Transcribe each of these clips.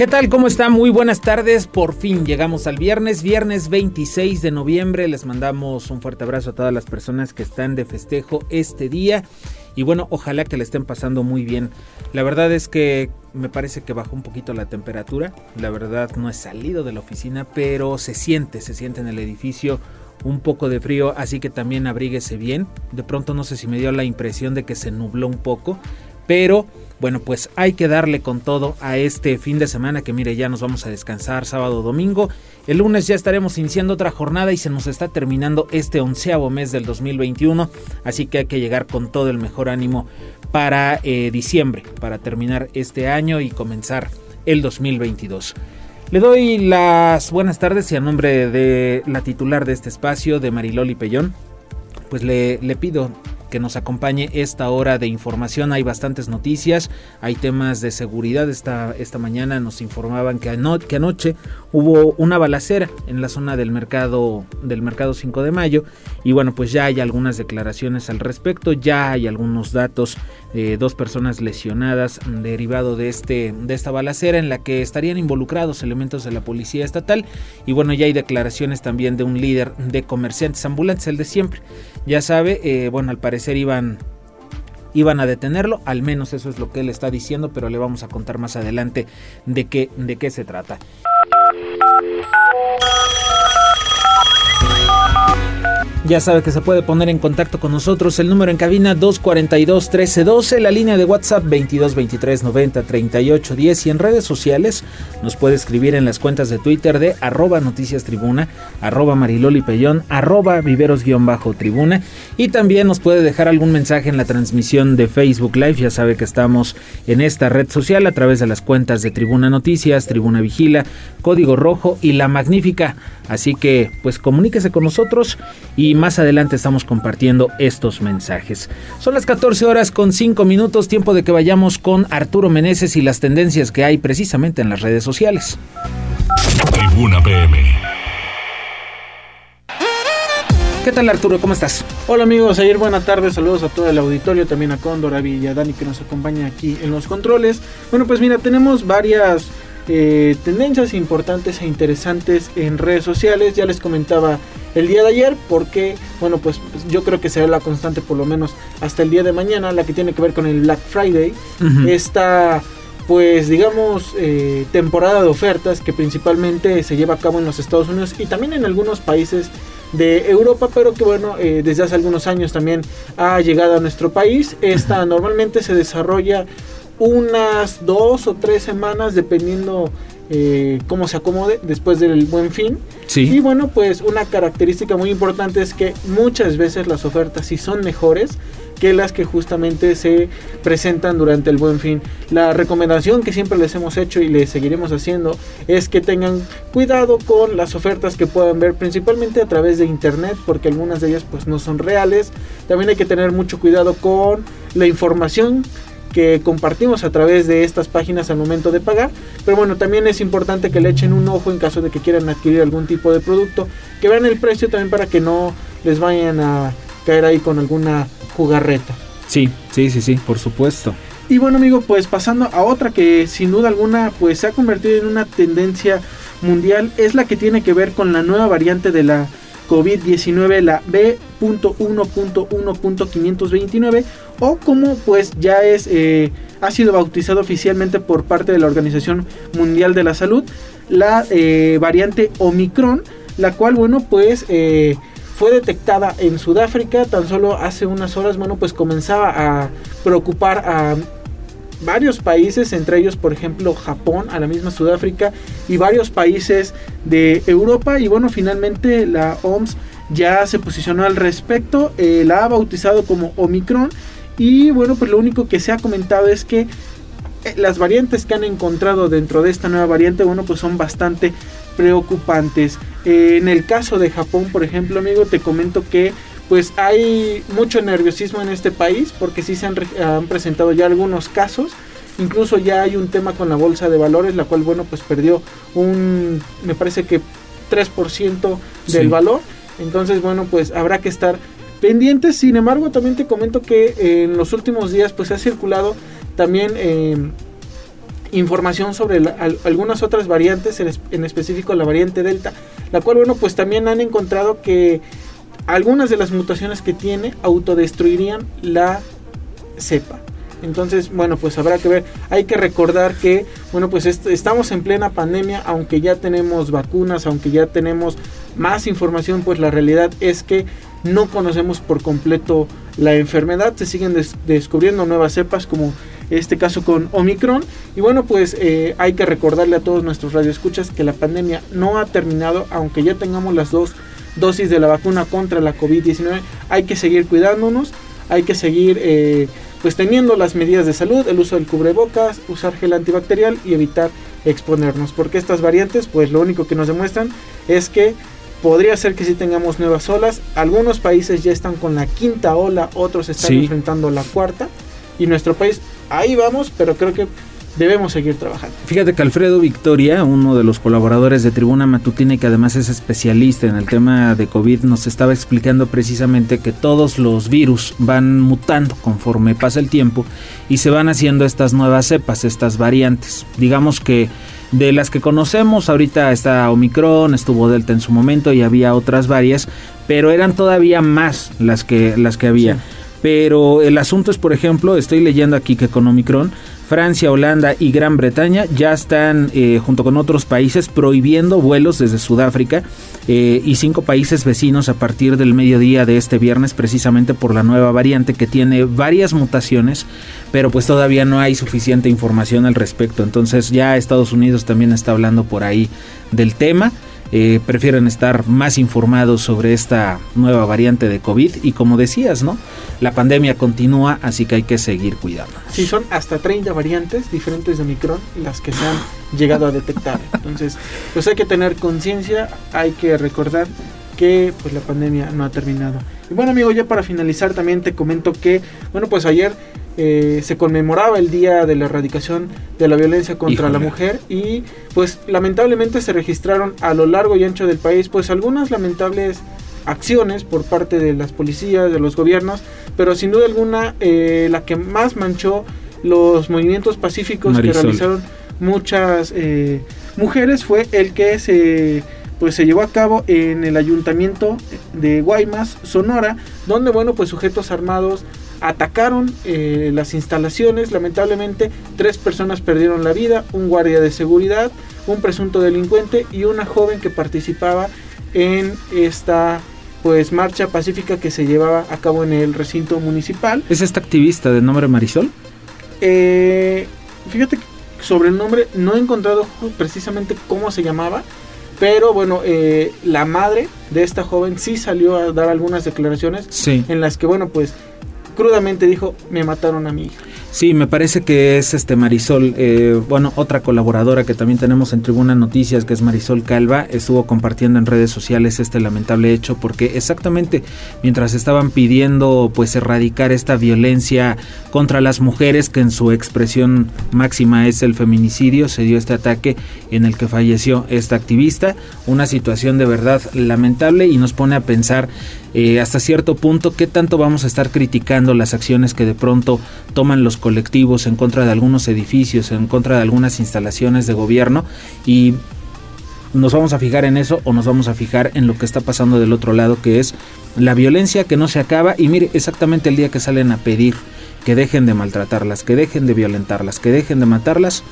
¿Qué tal? ¿Cómo está? Muy buenas tardes. Por fin llegamos al viernes, viernes 26 de noviembre. Les mandamos un fuerte abrazo a todas las personas que están de festejo este día. Y bueno, ojalá que le estén pasando muy bien. La verdad es que me parece que bajó un poquito la temperatura. La verdad no he salido de la oficina, pero se siente, se siente en el edificio un poco de frío, así que también abríguese bien. De pronto no sé si me dio la impresión de que se nubló un poco, pero bueno, pues hay que darle con todo a este fin de semana que mire, ya nos vamos a descansar sábado, domingo. El lunes ya estaremos iniciando otra jornada y se nos está terminando este onceavo mes del 2021, así que hay que llegar con todo el mejor ánimo para eh, diciembre, para terminar este año y comenzar el 2022. Le doy las buenas tardes y a nombre de la titular de este espacio, de Mariloli Pellón, pues le, le pido que nos acompañe esta hora de información. Hay bastantes noticias, hay temas de seguridad. Esta, esta mañana nos informaban que, anoche hubo una balacera en la zona del mercado, del mercado 5 de mayo. Y bueno, pues ya hay algunas declaraciones al respecto, ya hay algunos datos de dos personas lesionadas derivado de, este, de esta balacera en la que estarían involucrados elementos de la policía estatal. Y bueno, ya hay declaraciones también de un líder de comerciantes ambulantes, el de siempre. Ya sabe, eh, bueno, al parecer iban iban a detenerlo, al menos eso es lo que él está diciendo, pero le vamos a contar más adelante de qué, de qué se trata. Ya sabe que se puede poner en contacto con nosotros. El número en cabina 242-1312, la línea de WhatsApp 2223903810 y en redes sociales nos puede escribir en las cuentas de Twitter de arroba noticias tribuna, arroba mariloli pellón, arroba viveros-tribuna y también nos puede dejar algún mensaje en la transmisión de Facebook Live. Ya sabe que estamos en esta red social a través de las cuentas de Tribuna Noticias, Tribuna Vigila, Código Rojo y La Magnífica. Así que pues comuníquese con nosotros y más adelante estamos compartiendo estos mensajes. Son las 14 horas con 5 minutos, tiempo de que vayamos con Arturo Meneses y las tendencias que hay precisamente en las redes sociales. Tribuna PM. ¿Qué tal Arturo? ¿Cómo estás? Hola amigos, ayer buenas tardes, saludos a todo el auditorio, también a Cóndor, a y a Dani que nos acompaña aquí en los controles. Bueno, pues mira, tenemos varias eh, tendencias importantes e interesantes en redes sociales. Ya les comentaba el día de ayer porque, bueno, pues, pues yo creo que será la constante por lo menos hasta el día de mañana, la que tiene que ver con el Black Friday. Esta, pues digamos, eh, temporada de ofertas que principalmente se lleva a cabo en los Estados Unidos y también en algunos países de Europa, pero que bueno, eh, desde hace algunos años también ha llegado a nuestro país. Esta normalmente se desarrolla unas dos o tres semanas dependiendo eh, cómo se acomode después del buen fin. Y bueno, pues una característica muy importante es que muchas veces las ofertas sí son mejores que las que justamente se presentan durante el buen fin. La recomendación que siempre les hemos hecho y les seguiremos haciendo es que tengan cuidado con las ofertas que puedan ver principalmente a través de internet porque algunas de ellas pues no son reales. También hay que tener mucho cuidado con la información que compartimos a través de estas páginas al momento de pagar. Pero bueno, también es importante que le echen un ojo en caso de que quieran adquirir algún tipo de producto, que vean el precio también para que no les vayan a caer ahí con alguna jugarreta. Sí, sí, sí, sí, por supuesto. Y bueno amigo, pues pasando a otra que sin duda alguna pues se ha convertido en una tendencia mundial, es la que tiene que ver con la nueva variante de la COVID-19, la B.1.1.529, o como pues ya es, eh, ha sido bautizado oficialmente por parte de la Organización Mundial de la Salud, la eh, variante Omicron, la cual, bueno, pues... Eh, fue detectada en Sudáfrica. Tan solo hace unas horas, bueno, pues comenzaba a preocupar a varios países, entre ellos por ejemplo Japón, a la misma Sudáfrica y varios países de Europa. Y bueno, finalmente la OMS ya se posicionó al respecto, la ha bautizado como Omicron. Y bueno, pues lo único que se ha comentado es que eh, las variantes que han encontrado dentro de esta nueva variante, bueno, pues son bastante preocupantes. Eh, en el caso de Japón, por ejemplo, amigo, te comento que pues hay mucho nerviosismo en este país porque sí se han, han, presentado ya algunos casos. Incluso ya hay un tema con la bolsa de valores, la cual, bueno, pues perdió un, me parece que 3% del sí. valor. Entonces, bueno, pues habrá que estar pendientes. Sin embargo, también te comento que en los últimos días, pues ha circulado también eh, información sobre la, al, algunas otras variantes, en, en, específico la variante Delta, la cual, bueno, pues también han encontrado que algunas de las mutaciones que tiene autodestruirían la cepa. Entonces, bueno, pues habrá que ver. Hay que recordar que, bueno, pues est estamos en plena pandemia, aunque ya tenemos vacunas, aunque ya tenemos más información, pues la realidad es que no conocemos por completo la enfermedad. Se siguen des descubriendo nuevas cepas como este caso con Omicron. Y bueno, pues eh, hay que recordarle a todos nuestros radioescuchas que la pandemia no ha terminado, aunque ya tengamos las dos dosis de la vacuna contra la COVID-19. Hay que seguir cuidándonos, hay que seguir eh, pues teniendo las medidas de salud, el uso del cubrebocas, usar gel antibacterial y evitar exponernos, porque estas variantes pues lo único que nos demuestran es que podría ser que sí tengamos nuevas olas, algunos países ya están con la quinta ola, otros están sí. enfrentando la cuarta y nuestro país ahí vamos, pero creo que debemos seguir trabajando. Fíjate que Alfredo Victoria, uno de los colaboradores de Tribuna Matutina y que además es especialista en el tema de COVID, nos estaba explicando precisamente que todos los virus van mutando conforme pasa el tiempo y se van haciendo estas nuevas cepas, estas variantes. Digamos que de las que conocemos, ahorita está Omicron, estuvo Delta en su momento y había otras varias, pero eran todavía más las que, las que había. Sí. Pero el asunto es, por ejemplo, estoy leyendo aquí que con Omicron, Francia, Holanda y Gran Bretaña ya están, eh, junto con otros países, prohibiendo vuelos desde Sudáfrica eh, y cinco países vecinos a partir del mediodía de este viernes, precisamente por la nueva variante que tiene varias mutaciones, pero pues todavía no hay suficiente información al respecto. Entonces ya Estados Unidos también está hablando por ahí del tema eh, prefieren estar más informados sobre esta nueva variante de COVID y como decías, ¿no? La pandemia continúa, así que hay que seguir cuidando. Sí, son hasta 30 variantes diferentes de Omicron las que se han llegado a detectar. Entonces, pues hay que tener conciencia, hay que recordar que pues la pandemia no ha terminado. Y bueno, amigo, ya para finalizar también te comento que, bueno, pues ayer eh, se conmemoraba el día de la erradicación de la violencia contra Híjole. la mujer y pues lamentablemente se registraron a lo largo y ancho del país pues algunas lamentables acciones por parte de las policías, de los gobiernos, pero sin duda alguna eh, la que más manchó los movimientos pacíficos Marisol. que realizaron muchas eh, mujeres fue el que se pues se llevó a cabo en el ayuntamiento de Guaymas, Sonora, donde bueno pues sujetos armados atacaron eh, las instalaciones. Lamentablemente, tres personas perdieron la vida: un guardia de seguridad, un presunto delincuente y una joven que participaba en esta pues marcha pacífica que se llevaba a cabo en el recinto municipal. ¿Es esta activista de nombre Marisol? Eh, fíjate que sobre el nombre no he encontrado precisamente cómo se llamaba, pero bueno, eh, la madre de esta joven sí salió a dar algunas declaraciones sí. en las que, bueno, pues crudamente dijo, me mataron a mi hija. Sí, me parece que es este Marisol, eh, bueno, otra colaboradora que también tenemos en Tribuna Noticias, que es Marisol Calva, estuvo compartiendo en redes sociales este lamentable hecho, porque exactamente mientras estaban pidiendo pues erradicar esta violencia contra las mujeres, que en su expresión máxima es el feminicidio, se dio este ataque en el que falleció esta activista, una situación de verdad lamentable y nos pone a pensar eh, hasta cierto punto qué tanto vamos a estar criticando las acciones que de pronto toman los colectivos en contra de algunos edificios, en contra de algunas instalaciones de gobierno y nos vamos a fijar en eso o nos vamos a fijar en lo que está pasando del otro lado, que es la violencia que no se acaba y mire exactamente el día que salen a pedir que dejen de maltratarlas, que dejen de violentarlas, que dejen de matarlas,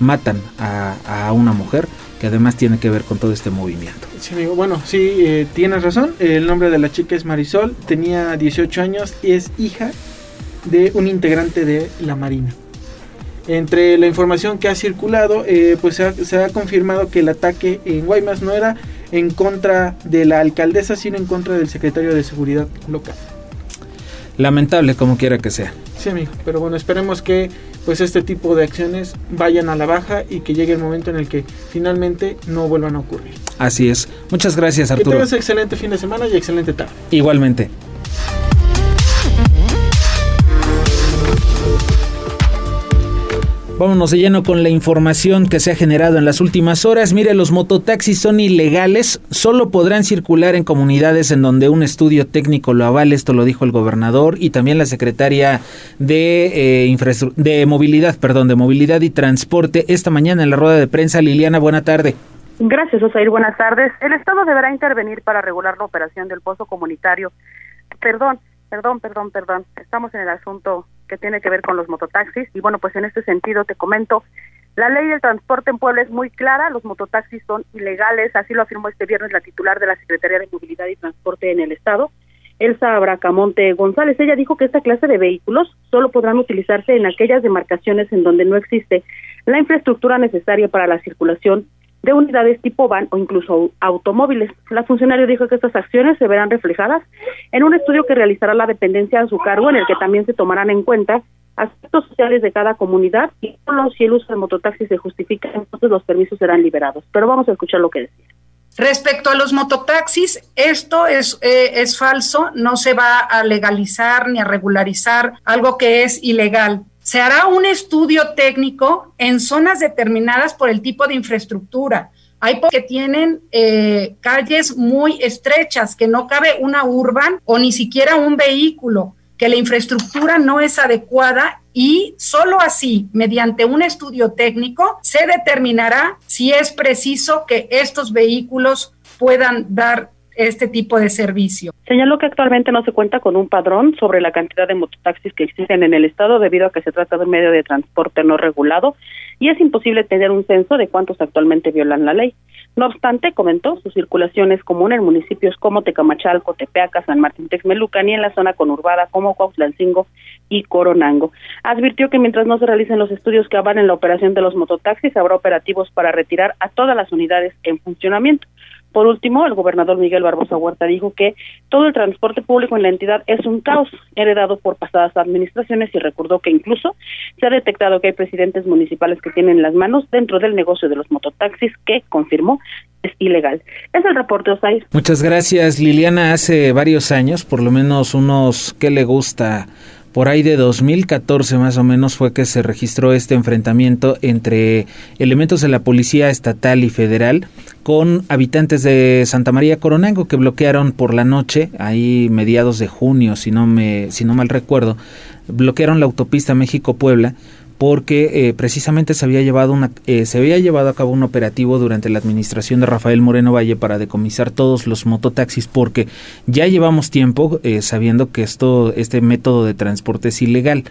matan a, una mujer que además tiene que ver con todo este movimiento. Bueno, sí, eh, tienes razón. El nombre de la chica es Marisol, tenía 18 años y es hija de un integrante de la Marina. Entre la información que ha circulado, eh, pues se ha, se ha, confirmado que el ataque en Guaymas no era en contra de la alcaldesa, sino en contra del secretario de Seguridad local. Lamentable como quiera que sea. Sí, amigo, pero bueno, esperemos que pues este tipo de acciones vayan a la baja y que llegue el momento en el que finalmente no vuelvan a ocurrir. Así es. Muchas gracias, Arturo. Que tengas excelente fin de semana y excelente tarde. Igualmente. Vámonos de lleno con la información que se ha generado en las últimas horas. Mire, los mototaxis son ilegales, solo podrán circular en comunidades en donde un estudio técnico lo avale, esto lo dijo el gobernador y también la secretaria de, eh, de movilidad, perdón, de movilidad y transporte esta mañana en la rueda de prensa. Liliana, buena tarde. Gracias, Osair. Buenas tardes. El Estado deberá intervenir para regular la operación del pozo comunitario. Perdón, perdón, perdón, perdón. Estamos en el asunto que tiene que ver con los mototaxis. Y bueno, pues en este sentido te comento, la ley del transporte en Puebla es muy clara, los mototaxis son ilegales, así lo afirmó este viernes la titular de la Secretaría de Movilidad y Transporte en el Estado, Elsa Bracamonte González. Ella dijo que esta clase de vehículos solo podrán utilizarse en aquellas demarcaciones en donde no existe la infraestructura necesaria para la circulación de unidades tipo van o incluso automóviles. La funcionaria dijo que estas acciones se verán reflejadas en un estudio que realizará la dependencia a su cargo, en el que también se tomarán en cuenta aspectos sociales de cada comunidad y solo si el uso de mototaxis se justifica, entonces los permisos serán liberados. Pero vamos a escuchar lo que decía. Respecto a los mototaxis, esto es, eh, es falso, no se va a legalizar ni a regularizar algo que es ilegal se hará un estudio técnico en zonas determinadas por el tipo de infraestructura. Hay que tienen eh, calles muy estrechas, que no cabe una urban o ni siquiera un vehículo, que la infraestructura no es adecuada y solo así, mediante un estudio técnico, se determinará si es preciso que estos vehículos puedan dar este tipo de servicio. Señaló que actualmente no se cuenta con un padrón sobre la cantidad de mototaxis que existen en el estado debido a que se trata de un medio de transporte no regulado y es imposible tener un censo de cuántos actualmente violan la ley. No obstante, comentó, su circulación es común en municipios como Tecamachalco, Tepeaca, San Martín Texmelucan y en la zona conurbada como Cuautlancingo y Coronango. Advirtió que mientras no se realicen los estudios que avalen la operación de los mototaxis, habrá operativos para retirar a todas las unidades en funcionamiento. Por último, el gobernador Miguel Barbosa Huerta dijo que todo el transporte público en la entidad es un caos heredado por pasadas administraciones y recordó que incluso se ha detectado que hay presidentes municipales que tienen las manos dentro del negocio de los mototaxis que, confirmó, es ilegal. Es el reporte, Osair. Muchas gracias, Liliana. Hace varios años, por lo menos unos, ¿qué le gusta? Por ahí de 2014 más o menos fue que se registró este enfrentamiento entre elementos de la policía estatal y federal con habitantes de Santa María Coronango que bloquearon por la noche, ahí mediados de junio, si no me si no mal recuerdo, bloquearon la autopista México-Puebla porque eh, precisamente se había llevado una eh, se había llevado a cabo un operativo durante la administración de Rafael Moreno Valle para decomisar todos los mototaxis porque ya llevamos tiempo eh, sabiendo que esto este método de transporte es ilegal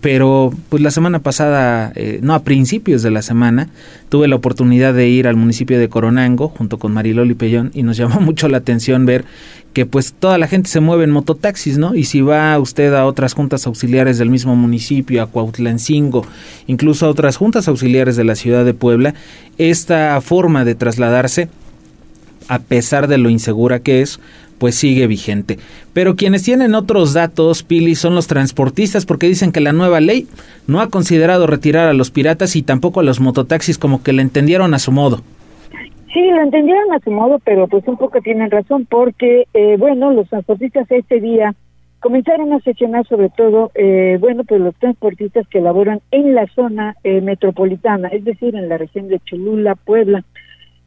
pero pues la semana pasada, eh, no a principios de la semana, tuve la oportunidad de ir al municipio de Coronango junto con Mariloli Pellón y nos llamó mucho la atención ver que pues toda la gente se mueve en mototaxis, ¿no? Y si va usted a otras juntas auxiliares del mismo municipio, a Cuautlancingo, incluso a otras juntas auxiliares de la ciudad de Puebla, esta forma de trasladarse, a pesar de lo insegura que es, pues sigue vigente. Pero quienes tienen otros datos, Pili, son los transportistas porque dicen que la nueva ley no ha considerado retirar a los piratas y tampoco a los mototaxis como que le entendieron a su modo. Sí, lo entendieron a su modo, pero pues un poco tienen razón porque, eh, bueno, los transportistas este día comenzaron a sesionar sobre todo, eh, bueno, pues los transportistas que laboran en la zona eh, metropolitana, es decir, en la región de Cholula, Puebla,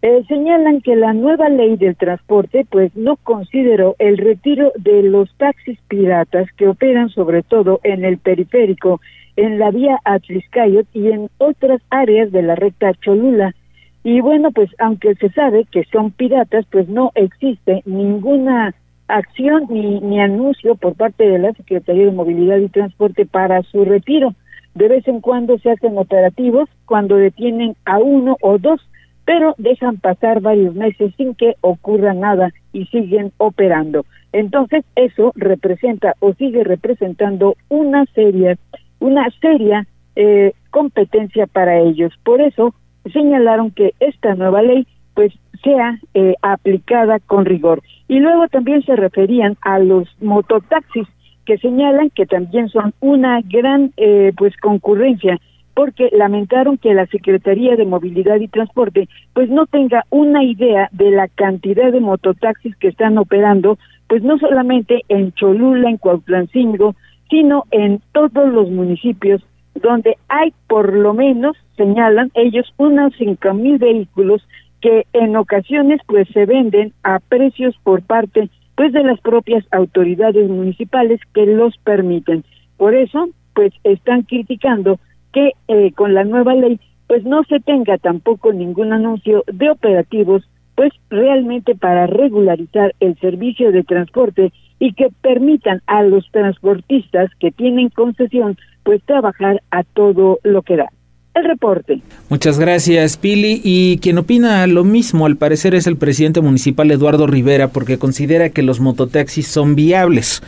eh, señalan que la nueva ley del transporte pues no consideró el retiro de los taxis piratas que operan sobre todo en el periférico, en la vía Atliscayot y en otras áreas de la recta Cholula. Y bueno, pues aunque se sabe que son piratas, pues no existe ninguna acción ni, ni anuncio por parte de la Secretaría de Movilidad y Transporte para su retiro. De vez en cuando se hacen operativos cuando detienen a uno o dos pero dejan pasar varios meses sin que ocurra nada y siguen operando. Entonces, eso representa o sigue representando una seria, una seria eh, competencia para ellos. Por eso señalaron que esta nueva ley pues sea eh, aplicada con rigor. Y luego también se referían a los mototaxis que señalan que también son una gran eh, pues concurrencia porque lamentaron que la Secretaría de Movilidad y Transporte pues no tenga una idea de la cantidad de mototaxis que están operando, pues no solamente en Cholula, en Cuautlancingo, sino en todos los municipios donde hay por lo menos, señalan ellos, unos cinco mil vehículos que en ocasiones pues se venden a precios por parte pues de las propias autoridades municipales que los permiten. Por eso, pues están criticando que eh, con la nueva ley pues no se tenga tampoco ningún anuncio de operativos pues realmente para regularizar el servicio de transporte y que permitan a los transportistas que tienen concesión pues trabajar a todo lo que da el reporte. Muchas gracias, Pili. Y quien opina lo mismo, al parecer, es el presidente municipal Eduardo Rivera, porque considera que los mototaxis son viables,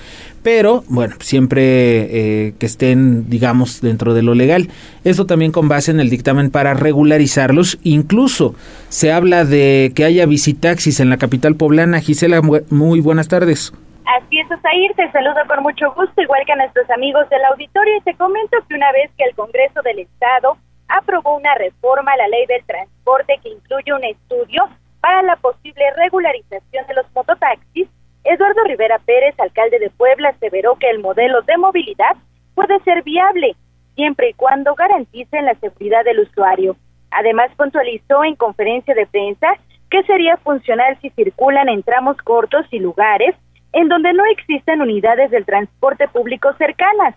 pero, bueno, siempre eh, que estén, digamos, dentro de lo legal. Esto también con base en el dictamen para regularizarlos. Incluso se habla de que haya visitaxis en la capital poblana. Gisela, muy buenas tardes. Así es, Osair, te saludo con mucho gusto, igual que a nuestros amigos del auditorio, y te comento que una vez que el Congreso del Estado aprobó una reforma a la ley del transporte que incluye un estudio para la posible regularización de los mototaxis, Eduardo Rivera Pérez, alcalde de Puebla, aseveró que el modelo de movilidad puede ser viable siempre y cuando garanticen la seguridad del usuario. Además, puntualizó en conferencia de prensa que sería funcional si circulan en tramos cortos y lugares en donde no existen unidades del transporte público cercanas,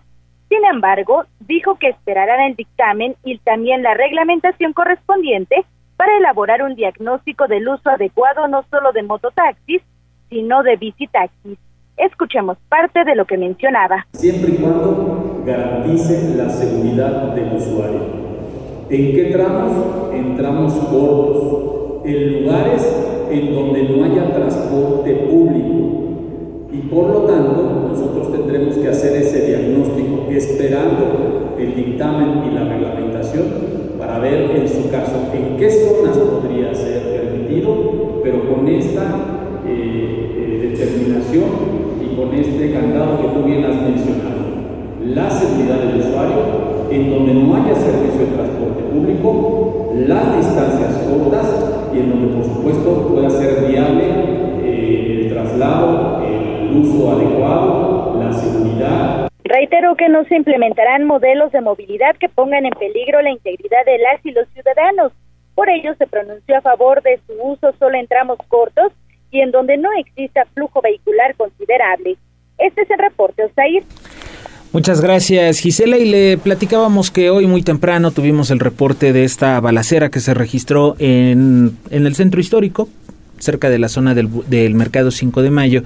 sin embargo, dijo que esperarán el dictamen y también la reglamentación correspondiente para elaborar un diagnóstico del uso adecuado no solo de mototaxis, sino de bicitaxis. Escuchemos parte de lo que mencionaba. Siempre y cuando garantice la seguridad del usuario. ¿En qué tramos? En tramos cortos, en lugares en donde no haya transporte público, y por lo tanto, nosotros tendremos que hacer ese diagnóstico esperando el dictamen y la reglamentación para ver en su caso en qué zonas podría ser permitido, pero con esta eh, y con este candado que tú bien has mencionado. La seguridad del usuario, en donde no haya servicio de transporte público, las distancias cortas y en donde por supuesto pueda ser viable eh, el traslado, uso adecuado, la seguridad. Reitero que no se implementarán modelos de movilidad que pongan en peligro la integridad de las y los ciudadanos. Por ello se pronunció a favor de su uso solo en tramos cortos y en donde no exista flujo vehicular considerable. Este es el reporte, Osair. Muchas gracias Gisela y le platicábamos que hoy muy temprano tuvimos el reporte de esta balacera que se registró en, en el centro histórico, cerca de la zona del, del Mercado 5 de Mayo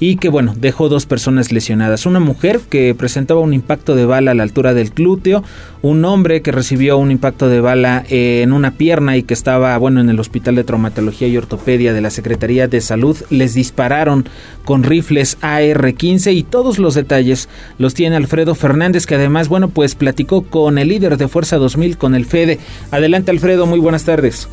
y que bueno, dejó dos personas lesionadas. Una mujer que presentaba un impacto de bala a la altura del glúteo, un hombre que recibió un impacto de bala en una pierna y que estaba bueno en el Hospital de Traumatología y Ortopedia de la Secretaría de Salud. Les dispararon con rifles AR-15 y todos los detalles los tiene Alfredo Fernández que además bueno pues platicó con el líder de Fuerza 2000 con el FEDE. Adelante Alfredo, muy buenas tardes.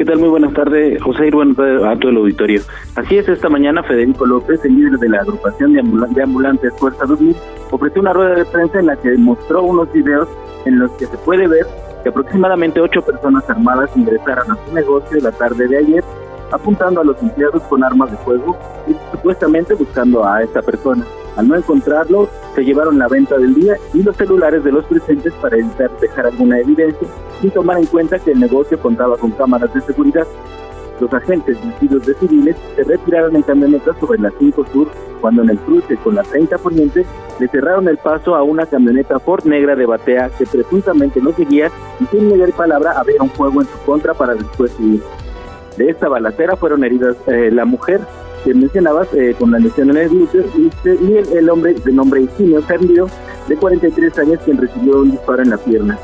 ¿Qué tal? Muy buenas tardes, José y a todo el auditorio. Así es, esta mañana Federico López, el líder de la agrupación de, ambulantes Fuerza 2000, ofreció una rueda de prensa en la que mostró unos videos en los que se puede ver que aproximadamente ocho personas armadas ingresaron a su negocio la tarde de ayer, apuntando a los empleados con armas de fuego y supuestamente buscando a esta persona. Al no encontrarlo, se llevaron la venta del día y los celulares de los presentes para evitar dejar alguna evidencia sin tomar en cuenta que el negocio contaba con cámaras de seguridad. Los agentes vestidos de civiles se retiraron en camioneta sobre la 5 Sur cuando en el cruce con la 30 Poniente le cerraron el paso a una camioneta Ford negra de batea que presuntamente no seguía y sin mediar palabra había un fuego en su contra para después huir. De esta balacera fueron heridas eh, la mujer que mencionabas eh, con la lesión en el glúteo y, el, hombre de nombre Higinio Sergio de 43 años quien recibió un disparo en la pierna.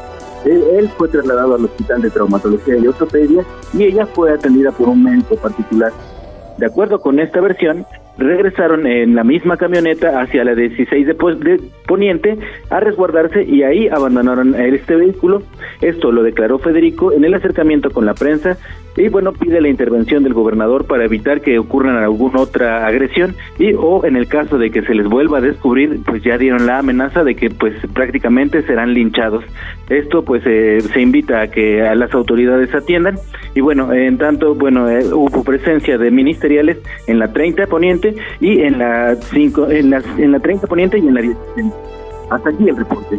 Él, fue trasladado al hospital de traumatología y ortopedia y ella fue atendida por un médico particular. De acuerdo con esta versión, regresaron en la misma camioneta hacia la 16 de, de, Poniente a resguardarse y ahí abandonaron este vehículo. Esto lo declaró Federico en el acercamiento con la prensa y bueno, pide la intervención del gobernador para evitar que ocurran alguna otra agresión y o en el caso de que se les vuelva a descubrir, pues ya dieron la amenaza de que pues prácticamente serán linchados. Esto pues eh, se invita a que a las autoridades atiendan y bueno, en tanto, bueno, eh, hubo presencia de ministeriales en la 30 Poniente y en la 5 en la en la 30 Poniente y en la 10. Hasta aquí el reporte.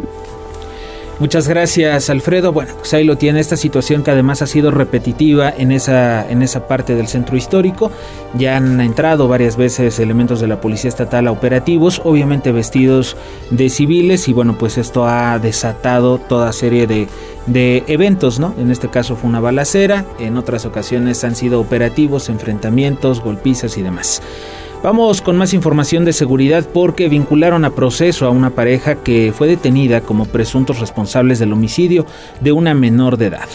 Muchas gracias, Alfredo. Bueno, pues ahí lo tiene esta situación que además ha sido repetitiva en esa, en esa parte del centro histórico. Ya han entrado varias veces elementos de la Policía Estatal a operativos, obviamente vestidos de civiles, y bueno, pues esto ha desatado toda serie de, de eventos, ¿no? En este caso fue una balacera, en otras ocasiones han sido operativos, enfrentamientos, golpizas y demás. Vamos con más información de seguridad porque vincularon a proceso a una pareja que fue detenida como presuntos responsables del homicidio de una menor de edad.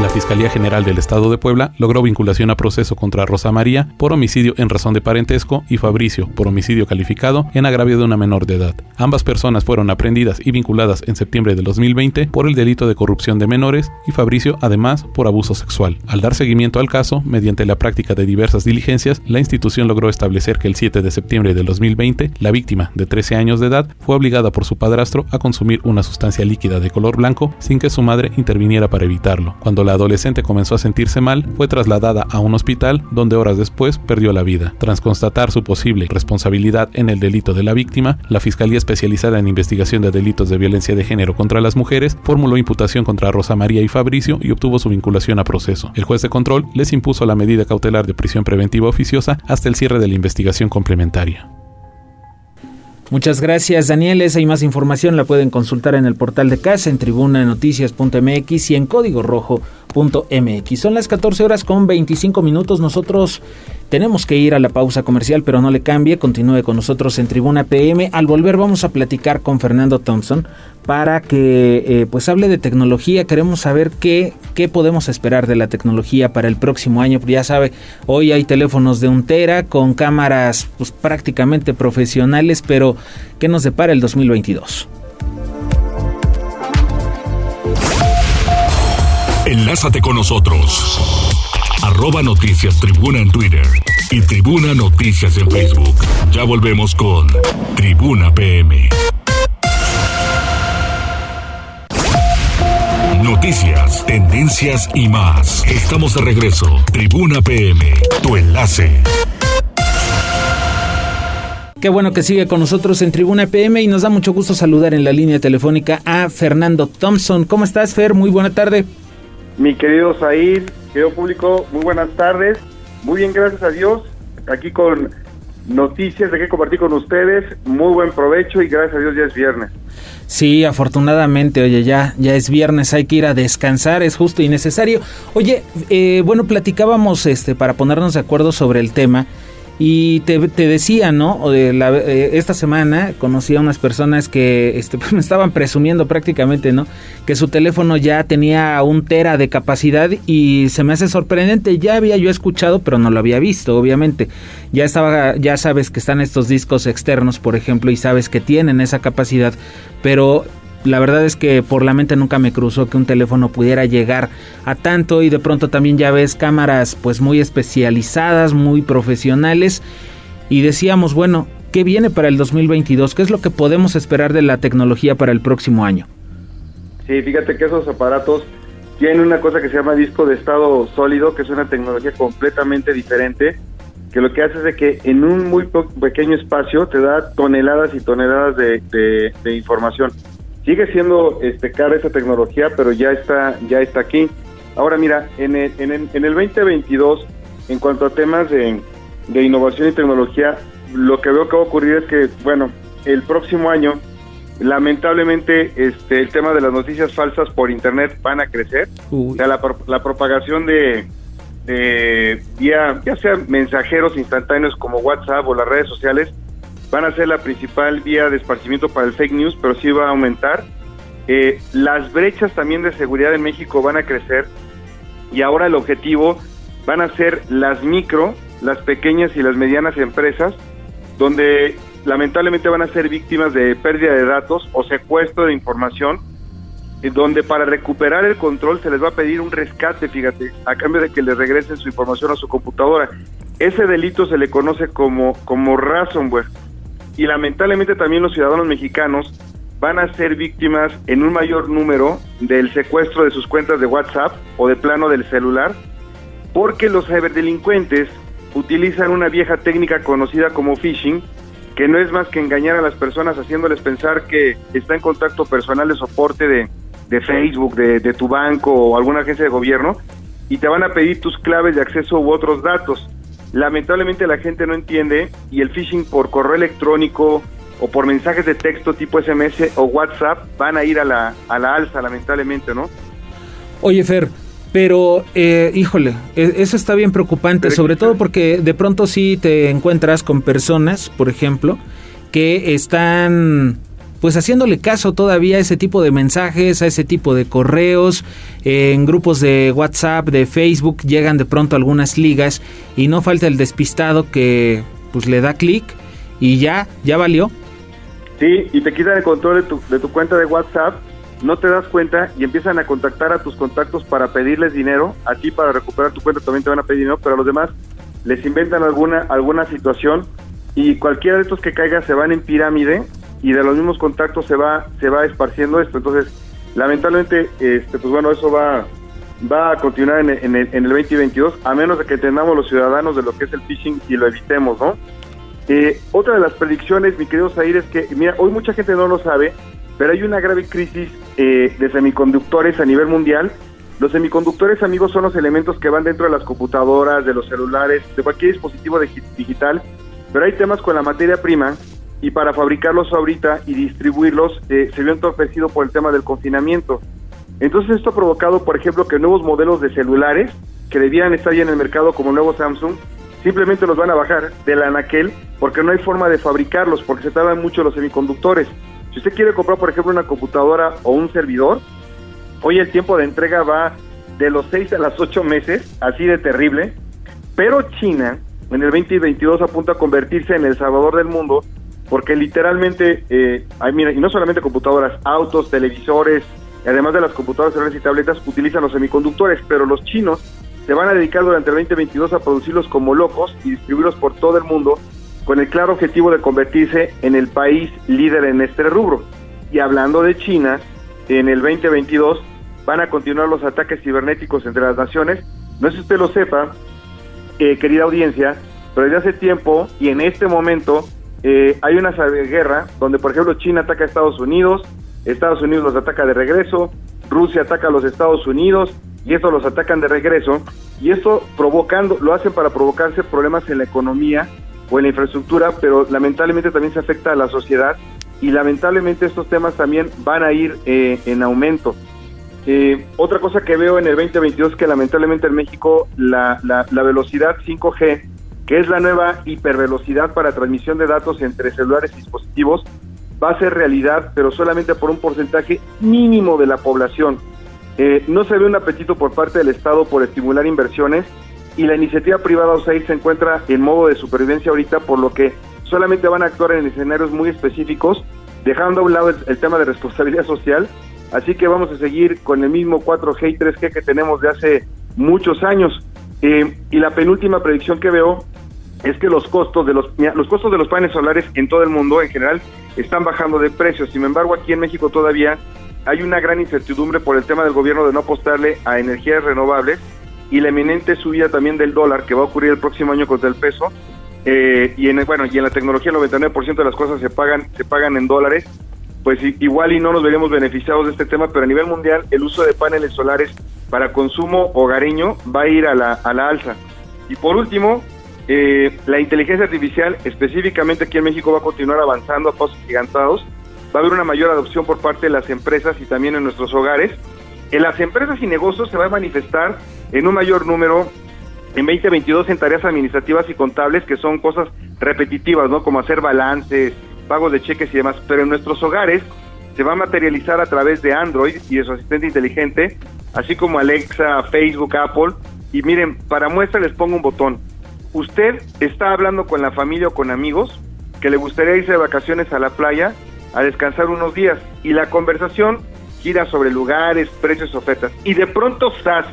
La Fiscalía General del Estado de Puebla logró vinculación a proceso contra Rosa María por homicidio en razón de parentesco y Fabricio por homicidio calificado en agravio de una menor de edad. Ambas personas fueron aprendidas y vinculadas en septiembre de 2020 por el delito de corrupción de menores y Fabricio además por abuso sexual. Al dar seguimiento al caso, mediante la práctica de diversas diligencias, la institución logró establecer que el 7 de septiembre de 2020, la víctima, de 13 años de edad, fue obligada por su padrastro a consumir una sustancia líquida de color blanco sin que su madre interviniera para evitarlo. Cuando la adolescente comenzó a sentirse mal, fue trasladada a un hospital donde horas después perdió la vida. Tras constatar su posible responsabilidad en el delito de la víctima, la Fiscalía Especializada en Investigación de Delitos de Violencia de Género contra las Mujeres formuló imputación contra Rosa María y Fabricio y obtuvo su vinculación a proceso. El juez de control les impuso la medida cautelar de prisión preventiva oficiosa hasta el cierre de la investigación complementaria. Muchas gracias, Daniel. Esa y más información la pueden consultar en el portal de casa, en tribunanoticias.mx y en código rojo.mx. Son las 14 horas con 25 minutos. Nosotros tenemos que ir a la pausa comercial, pero no le cambie. Continúe con nosotros en Tribuna PM. Al volver vamos a platicar con Fernando Thompson para que eh, pues hable de tecnología. Queremos saber qué, qué podemos esperar de la tecnología para el próximo año. Ya sabe, hoy hay teléfonos de un tera con cámaras pues, prácticamente profesionales, pero ¿qué nos depara el 2022? Enlázate con nosotros. Arroba Noticias Tribuna en Twitter y Tribuna Noticias en Facebook. Ya volvemos con Tribuna PM. Noticias, tendencias y más. Estamos de regreso. Tribuna PM, tu enlace. Qué bueno que sigue con nosotros en Tribuna PM y nos da mucho gusto saludar en la línea telefónica a Fernando Thompson. ¿Cómo estás, Fer? Muy buena tarde. Mi querido Said, querido público, muy buenas tardes. Muy bien, gracias a Dios. Aquí con noticias de que compartir con ustedes. Muy buen provecho y gracias a Dios ya es viernes. Sí, afortunadamente, oye, ya, ya es viernes, hay que ir a descansar, es justo y necesario. Oye, eh, bueno, platicábamos este para ponernos de acuerdo sobre el tema y te, decía, ¿no? La, eh, esta semana conocí a unas personas que este, pues, me estaban presumiendo prácticamente, ¿no? Que su teléfono ya tenía un tera de capacidad y se me hace sorprendente. Ya había yo escuchado, pero no lo había visto, obviamente. Ya estaba, ya sabes que están estos discos externos, por ejemplo, y sabes que tienen esa capacidad, pero la verdad es que por la mente nunca me cruzó que un teléfono pudiera llegar a tanto y de pronto también ya ves cámaras pues muy especializadas, muy profesionales y decíamos, bueno, ¿qué viene para el 2022? ¿Qué es lo que podemos esperar de la tecnología para el próximo año? Sí, fíjate que esos aparatos tienen una cosa que se llama disco de estado sólido, que es una tecnología completamente diferente, que lo que hace es que en un muy pequeño espacio te da toneladas y toneladas de información. Sigue siendo este, cara esa tecnología, pero ya está, ya está aquí. Ahora mira, en el, en el, en el 2022, en cuanto a temas de, de innovación y tecnología, lo que veo que va a ocurrir es que, bueno, el próximo año, lamentablemente, este, el tema de las noticias falsas por Internet van a crecer. O sea, la, la propagación de, de vía, ya sea mensajeros instantáneos como WhatsApp o las redes sociales, van a ser la principal vía de esparcimiento para el fake news, pero sí va a aumentar. Eh, las brechas también de seguridad en México van a crecer y ahora el objetivo van a ser las micro, las pequeñas y las medianas empresas, donde lamentablemente van a ser víctimas de pérdida de datos o secuestro de información donde para recuperar el control se les va a pedir un rescate, fíjate, a cambio de que le regresen su información a su computadora. Ese delito se le conoce como, como ransomware. Y lamentablemente también los ciudadanos mexicanos van a ser víctimas en un mayor número del secuestro de sus cuentas de WhatsApp o de plano del celular, porque los ciberdelincuentes utilizan una vieja técnica conocida como phishing, que no es más que engañar a las personas haciéndoles pensar que está en contacto personal de soporte de, de Facebook, de, de tu banco o alguna agencia de gobierno, y te van a pedir tus claves de acceso u otros datos. Lamentablemente la gente no entiende y el phishing por correo electrónico o por mensajes de texto tipo SMS o WhatsApp van a ir a la, a la alza, lamentablemente, ¿no? Oye, Fer, pero, eh, híjole, e, eso está bien preocupante, sobre todo porque de pronto sí te encuentras con personas, por ejemplo, que están pues haciéndole caso todavía a ese tipo de mensajes, a ese tipo de correos, en grupos de WhatsApp, de Facebook, llegan de pronto algunas ligas y no falta el despistado que pues le da clic y ya, ya valió. Sí, y te quitan el control de tu, de tu cuenta de WhatsApp, no te das cuenta y empiezan a contactar a tus contactos para pedirles dinero, a ti para recuperar tu cuenta también te van a pedir dinero, pero a los demás les inventan alguna, alguna situación y cualquiera de estos que caiga se van en pirámide y de los mismos contactos se va se va esparciendo esto. Entonces, lamentablemente, este, pues bueno, eso va va a continuar en, en, el, en el 2022, a menos de que entendamos los ciudadanos de lo que es el phishing y lo evitemos, ¿no? Eh, otra de las predicciones, mi querido Zair, es que, mira, hoy mucha gente no lo sabe, pero hay una grave crisis eh, de semiconductores a nivel mundial. Los semiconductores, amigos, son los elementos que van dentro de las computadoras, de los celulares, de cualquier dispositivo digital, pero hay temas con la materia prima y para fabricarlos ahorita y distribuirlos eh, se vio entorpecido por el tema del confinamiento. Entonces esto ha provocado, por ejemplo, que nuevos modelos de celulares que debían estar ya en el mercado como nuevo Samsung, simplemente los van a bajar del anaquel porque no hay forma de fabricarlos, porque se tardan mucho los semiconductores. Si usted quiere comprar, por ejemplo, una computadora o un servidor, hoy el tiempo de entrega va de los 6 a las 8 meses, así de terrible, pero China en el 2022 apunta a convertirse en el salvador del mundo porque literalmente, eh, hay, mira, y no solamente computadoras, autos, televisores, además de las computadoras, celulares y tabletas, utilizan los semiconductores, pero los chinos se van a dedicar durante el 2022 a producirlos como locos y distribuirlos por todo el mundo con el claro objetivo de convertirse en el país líder en este rubro. Y hablando de China, en el 2022 van a continuar los ataques cibernéticos entre las naciones. No sé si usted lo sepa, eh, querida audiencia, pero desde hace tiempo y en este momento eh, hay una guerra donde, por ejemplo, China ataca a Estados Unidos, Estados Unidos los ataca de regreso, Rusia ataca a los Estados Unidos y estos los atacan de regreso y esto provocando, lo hacen para provocarse problemas en la economía o en la infraestructura, pero lamentablemente también se afecta a la sociedad y lamentablemente estos temas también van a ir eh, en aumento. Eh, otra cosa que veo en el 2022 es que lamentablemente en México la, la, la velocidad 5G que es la nueva hipervelocidad para transmisión de datos entre celulares y dispositivos, va a ser realidad, pero solamente por un porcentaje mínimo de la población. Eh, no se ve un apetito por parte del Estado por estimular inversiones y la iniciativa privada OSAID se encuentra en modo de supervivencia ahorita, por lo que solamente van a actuar en escenarios muy específicos, dejando a un lado el, tema de responsabilidad social. Así que vamos a seguir con el mismo 4G y 3G que tenemos de hace muchos años. Eh, y la penúltima predicción que veo es que los costos de los los costos de los paneles solares en todo el mundo en general están bajando de precio. Sin embargo, aquí en México todavía hay una gran incertidumbre por el tema del gobierno de no apostarle a energías renovables y la eminente subida también del dólar que va a ocurrir el próximo año contra el peso. Eh, y en bueno y en la tecnología el 99% de las cosas se pagan se pagan en dólares pues igual y no nos veríamos beneficiados de este tema pero a nivel mundial el uso de paneles solares para consumo hogareño va a ir a la, a la alza y por último eh, la inteligencia artificial, específicamente aquí en México, va a continuar avanzando a pasos gigantados. Va a haber una mayor adopción por parte de las empresas y también en nuestros hogares. En las empresas y negocios se va a manifestar en un mayor número en 2022 en tareas administrativas y contables, que son cosas repetitivas, ¿no? Como hacer balances, pagos de cheques y demás. Pero en nuestros hogares se va a materializar a través de Android y de su asistente inteligente, así como Alexa, Facebook, Apple. Y miren, para muestra les pongo un botón usted está hablando con la familia o con amigos que le gustaría irse de vacaciones a la playa a descansar unos días y la conversación gira sobre lugares, precios, ofertas. Y de pronto, SAS,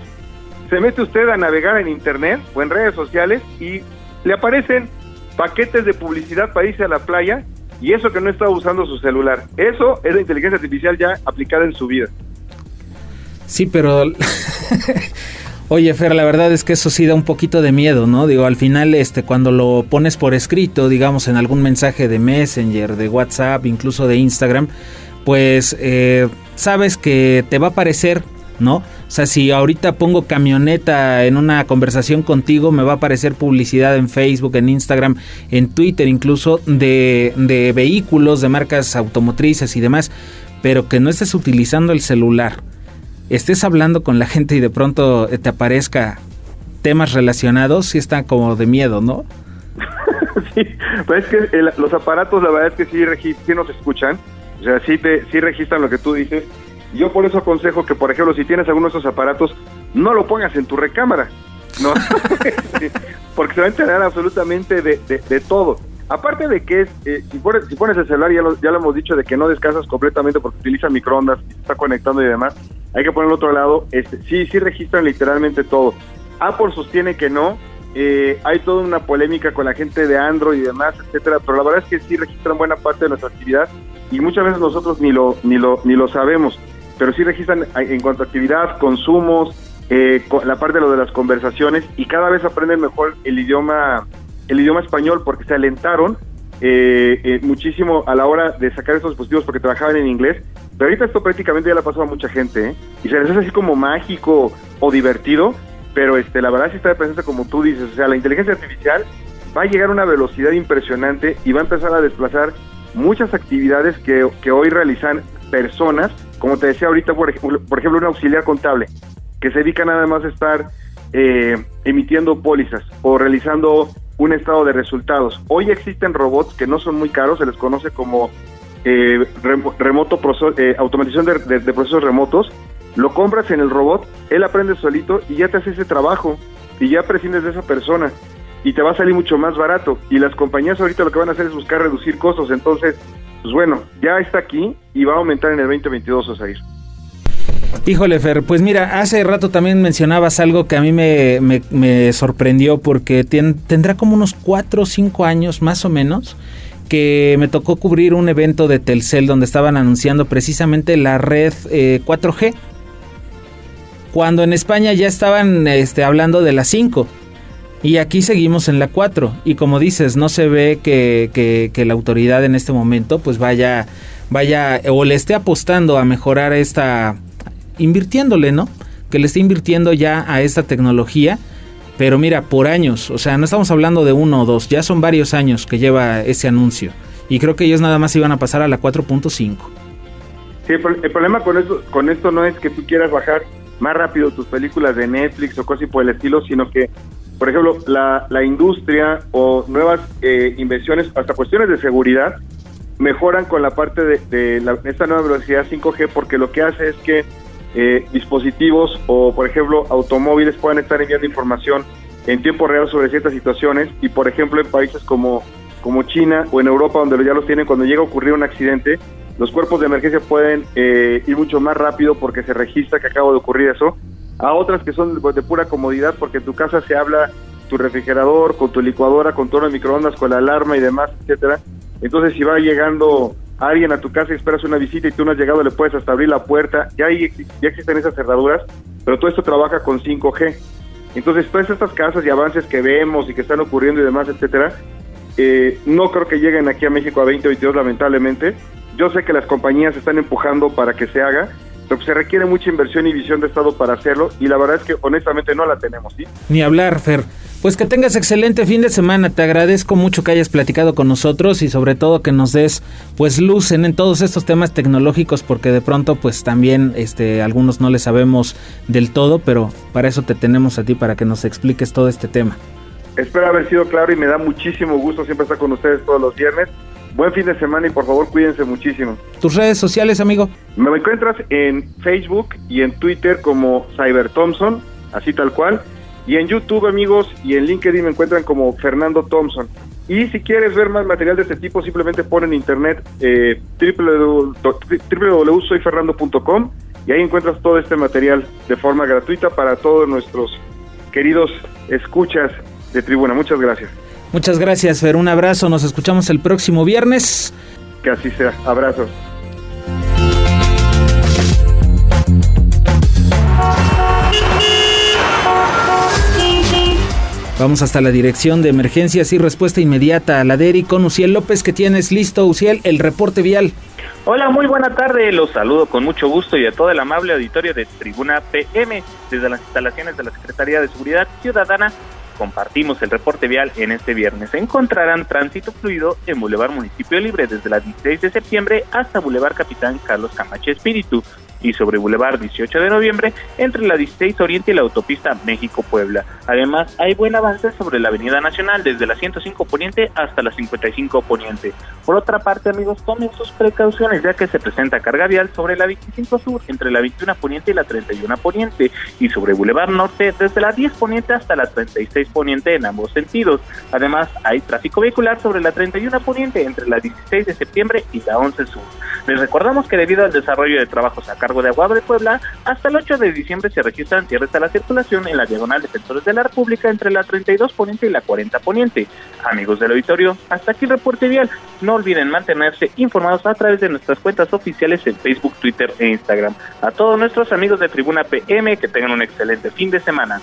se mete usted a navegar en internet o en redes sociales y le aparecen paquetes de publicidad para irse a la playa y eso que no está usando su celular. Eso es la inteligencia artificial ya aplicada en su vida. Sí, pero Oye, Fer, la verdad es que eso sí da un poquito de miedo, ¿no? Digo, al final, este, cuando lo pones por escrito, digamos, en algún mensaje de Messenger, de WhatsApp, incluso de Instagram, pues eh, sabes que te va a aparecer, ¿no? O sea, si ahorita pongo camioneta en una conversación contigo, me va a aparecer publicidad en Facebook, en Instagram, en Twitter, incluso de, de vehículos, de marcas automotrices y demás, pero que no estés utilizando el celular estés hablando con la gente y de pronto te aparezca temas relacionados, sí está como de miedo, ¿no? sí, pues es que los aparatos la verdad es que sí, sí nos escuchan, o sea, sí, te, sí registran lo que tú dices. Yo por eso aconsejo que, por ejemplo, si tienes alguno de esos aparatos, no lo pongas en tu recámara, ¿no? Porque se va a enterar absolutamente de, de todo. Aparte de que es, eh, si, pones, si, pones, el celular, ya lo, ya lo hemos dicho, de que no descansas completamente porque utiliza microondas y está conectando y demás, hay que poner el otro lado, este, sí, sí registran literalmente todo. Apple sostiene que no, eh, hay toda una polémica con la gente de Android y demás, etcétera, pero la verdad es que sí registran buena parte de nuestra actividad y muchas veces nosotros ni lo, ni lo, ni lo sabemos, pero sí registran en cuanto a actividad, consumos, eh, la parte de lo de las conversaciones y cada vez aprenden mejor el idioma el idioma español porque se alentaron eh, eh, muchísimo a la hora de sacar esos dispositivos porque trabajaban en inglés. Pero ahorita esto prácticamente ya le ha pasado a mucha gente, ¿eh? Y se les hace así como mágico o divertido, pero este, la verdad sí está presente como tú dices. O sea, la inteligencia artificial va a llegar a una velocidad impresionante y va a empezar a desplazar muchas actividades que, que hoy realizan personas, como te decía ahorita, por ejemplo, por ejemplo, un auxiliar contable, que se dedica nada más a estar emitiendo pólizas o realizando un estado de resultados. Hoy existen robots que no son muy caros, se les conoce como eh, remoto eh, automatización de, procesos remotos. Lo compras en el robot, él aprende solito y ya te hace ese trabajo y ya prescindes de esa persona y te va a salir mucho más barato. Y las compañías ahorita lo que van a hacer es buscar reducir costos. Entonces, pues bueno, ya está aquí y va a aumentar en el 2022, Osair. Híjole, Fer, pues mira, hace rato también mencionabas algo que a mí me, me, sorprendió porque tendrá como unos 4 o 5 años más o menos que me tocó cubrir un evento de Telcel donde estaban anunciando precisamente la red 4G. Eh, Cuando en España ya estaban este, hablando de la 5. Y aquí seguimos en la 4. Y como dices, no se ve que, que, que la autoridad en este momento pues vaya, vaya o le esté apostando a mejorar esta invirtiéndole, ¿no? Que le esté invirtiendo ya a esta tecnología. Pero mira, por años, o sea, no estamos hablando de uno o dos, ya son varios años que lleva ese anuncio. Y creo que ellos nada más iban a pasar a la 4.5. Sí, el problema con esto, con esto no es que tú quieras bajar más rápido tus películas de Netflix o cosas por el estilo, sino que, por ejemplo, la, la industria o nuevas eh, invenciones, hasta cuestiones de seguridad, mejoran con la parte de, de esta nueva velocidad 5G porque lo que hace es que eh, dispositivos o, por ejemplo, automóviles puedan estar enviando información en tiempo real sobre ciertas situaciones y, por ejemplo, en países como, como China o en Europa, donde ya los tienen, cuando llega a ocurrir un accidente, los cuerpos de emergencia pueden eh, ir mucho más rápido porque se registra que acaba de ocurrir eso, a otras que son de pura comodidad porque en tu casa se habla tu refrigerador, con tu licuadora, con todo el microondas, con la alarma y demás, etcétera. Entonces, si va llegando alguien a tu casa y esperas una visita y tú no has llegado, le puedes hasta abrir la puerta. Ya, hay, ya existen esas cerraduras, pero todo esto trabaja con 5G. Entonces, todas estas casas y avances que vemos y que están ocurriendo y demás, etcétera, eh, no creo que lleguen aquí a México a 2022, lamentablemente. Yo sé que las compañías están empujando para que se haga, pero se requiere mucha inversión y visión de Estado para hacerlo, y la verdad es que honestamente no la tenemos, ¿sí? Ni hablar, Fer. Pues que tengas excelente fin de semana. Te agradezco mucho que hayas platicado con nosotros y sobre todo que nos des pues luz en, todos estos temas tecnológicos porque de pronto pues también este algunos no le sabemos del todo, pero para eso te tenemos a ti para que nos expliques todo este tema. Espero haber sido claro y me da muchísimo gusto siempre estar con ustedes todos los viernes. Buen fin de semana y por favor cuídense muchísimo. ¿Tus redes sociales, amigo? Me encuentras en Facebook y en Twitter como Cyber Thompson, así tal cual. Y en YouTube, amigos, y en LinkedIn me encuentran como Fernando Thompson. Y si quieres ver más material de este tipo, simplemente pon en internet eh, www.soyferrando.com y ahí encuentras todo este material de forma gratuita para todos nuestros queridos escuchas de tribuna. Muchas gracias. Muchas gracias, Fer. Un abrazo. Nos escuchamos el próximo viernes. Que así sea. Abrazos. Vamos hasta la dirección de emergencias y respuesta inmediata a la DERI con Uciel López, que tienes listo, Uciel, el reporte vial. Hola, muy buena tarde. Los saludo con mucho gusto y a todo el amable auditorio de Tribuna PM desde las instalaciones de la Secretaría de Seguridad Ciudadana. Compartimos el reporte vial en este viernes. Encontrarán tránsito fluido en Boulevard Municipio Libre desde la 16 de septiembre hasta Boulevard Capitán Carlos Camacho Espíritu y sobre Boulevard 18 de noviembre entre la 16 Oriente y la autopista México-Puebla. Además, hay buen avance sobre la Avenida Nacional desde la 105 Poniente hasta la 55 Poniente. Por otra parte, amigos, tomen sus precauciones ya que se presenta carga vial sobre la 25 Sur entre la 21 Poniente y la 31 Poniente y sobre Boulevard Norte desde la 10 Poniente hasta la 36 Poniente en ambos sentidos. Además, hay tráfico vehicular sobre la 31 Poniente entre la 16 de septiembre y la 11 Sur. Les recordamos que debido al desarrollo de trabajos acá cargo de Agua de Puebla, hasta el 8 de diciembre se registran cierres a la circulación en la diagonal Defensores de la República entre la 32 Poniente y la 40 Poniente. Amigos del auditorio, hasta aquí el reporte vial. No olviden mantenerse informados a través de nuestras cuentas oficiales en Facebook, Twitter e Instagram. A todos nuestros amigos de Tribuna PM, que tengan un excelente fin de semana.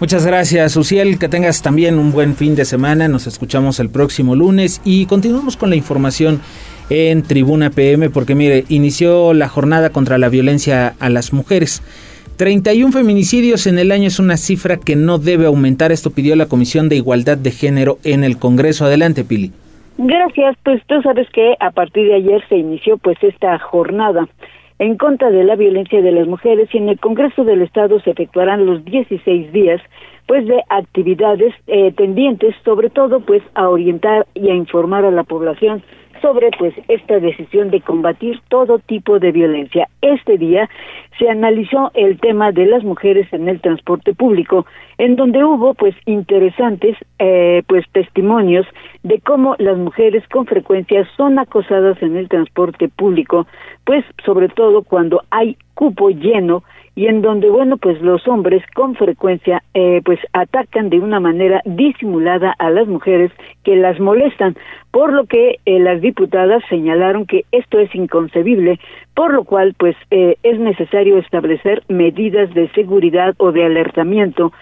Muchas gracias, Uciel. Que tengas también un buen fin de semana. Nos escuchamos el próximo lunes y continuamos con la información en Tribuna PM porque mire, inició la jornada contra la violencia a las mujeres. 31 feminicidios en el año es una cifra que no debe aumentar, esto pidió la Comisión de Igualdad de Género en el Congreso. Adelante, Pili. Gracias, pues tú sabes que a partir de ayer se inició pues esta jornada en contra de la violencia de las mujeres y en el Congreso del Estado se efectuarán los 16 días pues de actividades eh, tendientes sobre todo pues a orientar y a informar a la población sobre pues esta decisión de combatir todo tipo de violencia. Este día se analizó el tema de las mujeres en el transporte público, en donde hubo pues interesantes eh, pues testimonios de cómo las mujeres con frecuencia son acosadas en el transporte público, pues sobre todo cuando hay cupo lleno y en donde bueno pues los hombres con frecuencia eh, pues atacan de una manera disimulada a las mujeres que las molestan por lo que eh, las diputadas señalaron que esto es inconcebible por lo cual pues eh, es necesario establecer medidas de seguridad o de alertamiento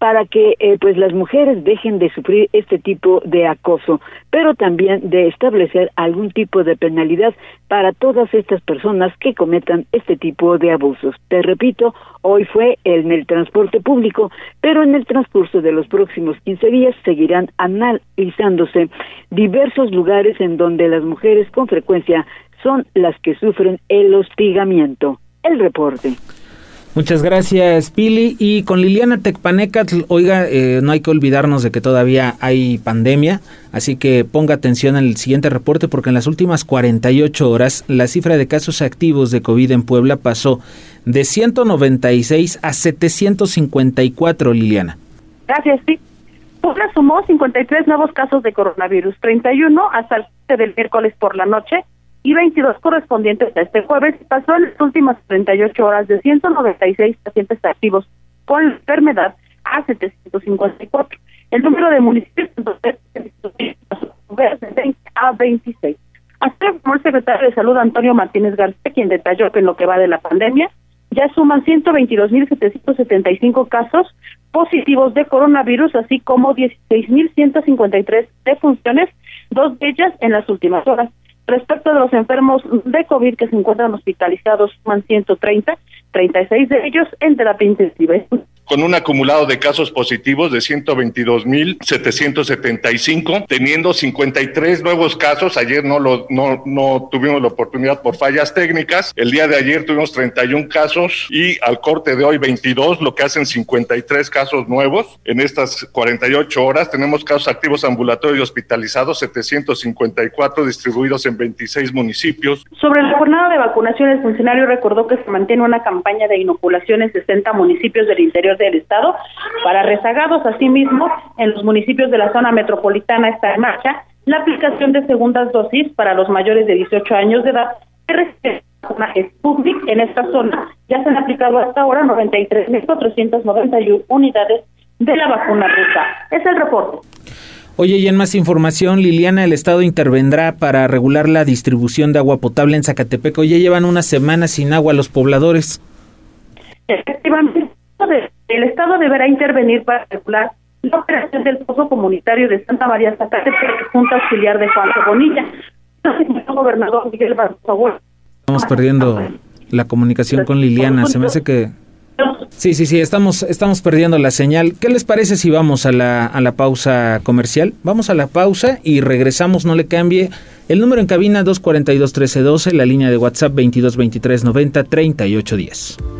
para que eh, pues las mujeres dejen de sufrir este tipo de acoso, pero también de establecer algún tipo de penalidad para todas estas personas que cometan este tipo de abusos. Te repito, hoy fue en el transporte público, pero en el transcurso de los próximos 15 días seguirán analizándose diversos lugares en donde las mujeres con frecuencia son las que sufren el hostigamiento. El reporte. Muchas gracias, Pili. Y con Liliana Tecpanecatl, oiga, eh, no hay que olvidarnos de que todavía hay pandemia, así que ponga atención al siguiente reporte porque en las últimas 48 horas la cifra de casos activos de COVID en Puebla pasó de 196 a 754, Liliana. Gracias, sí. Puebla sumó 53 nuevos casos de coronavirus, 31 hasta el del miércoles por la noche y 22 correspondientes a este jueves, pasó en las últimas 38 horas de 196 pacientes activos con enfermedad a 754. El número de municipios de 20 a 26. Así como el secretario de Salud Antonio Martínez García, quien detalló que en lo que va de la pandemia ya suman 122.775 casos positivos de coronavirus, así como 16.153 defunciones, dos de ellas en las últimas horas. Respecto de los enfermos de COVID que se encuentran hospitalizados, suman 130, 36 de ellos en terapia intensiva con un acumulado de casos positivos de 122.775, teniendo 53 nuevos casos. Ayer no, lo, no, no tuvimos la oportunidad por fallas técnicas. El día de ayer tuvimos 31 casos y al corte de hoy 22, lo que hacen 53 casos nuevos. En estas 48 horas tenemos casos activos ambulatorios y hospitalizados, 754 distribuidos en 26 municipios. Sobre la jornada de vacunación, el funcionario recordó que se mantiene una campaña de inoculación en 60 municipios del interior del estado para rezagados. Asimismo, en los municipios de la zona metropolitana está en marcha la aplicación de segundas dosis para los mayores de 18 años de edad que reciben una Sputnik en esta zona. Ya se han aplicado hasta ahora 93.491 unidades de la vacuna rusa. Es el reporte. Oye, y en más información, Liliana, el Estado intervendrá para regular la distribución de agua potable en Zacatepec. Oye, llevan una semana sin agua los pobladores. Efectivamente, el Estado deberá intervenir para regular la operación del pozo comunitario de Santa María Zacatepec, Junta Auxiliar de Juan Bonilla. Gobernador Miguel Estamos perdiendo la comunicación con Liliana. Se me hace que Sí, sí, sí, estamos, estamos perdiendo la señal. ¿Qué les parece si vamos a la, a la pausa comercial? Vamos a la pausa y regresamos, no le cambie. El número en cabina 242-1312, la línea de WhatsApp 2223-90-3810.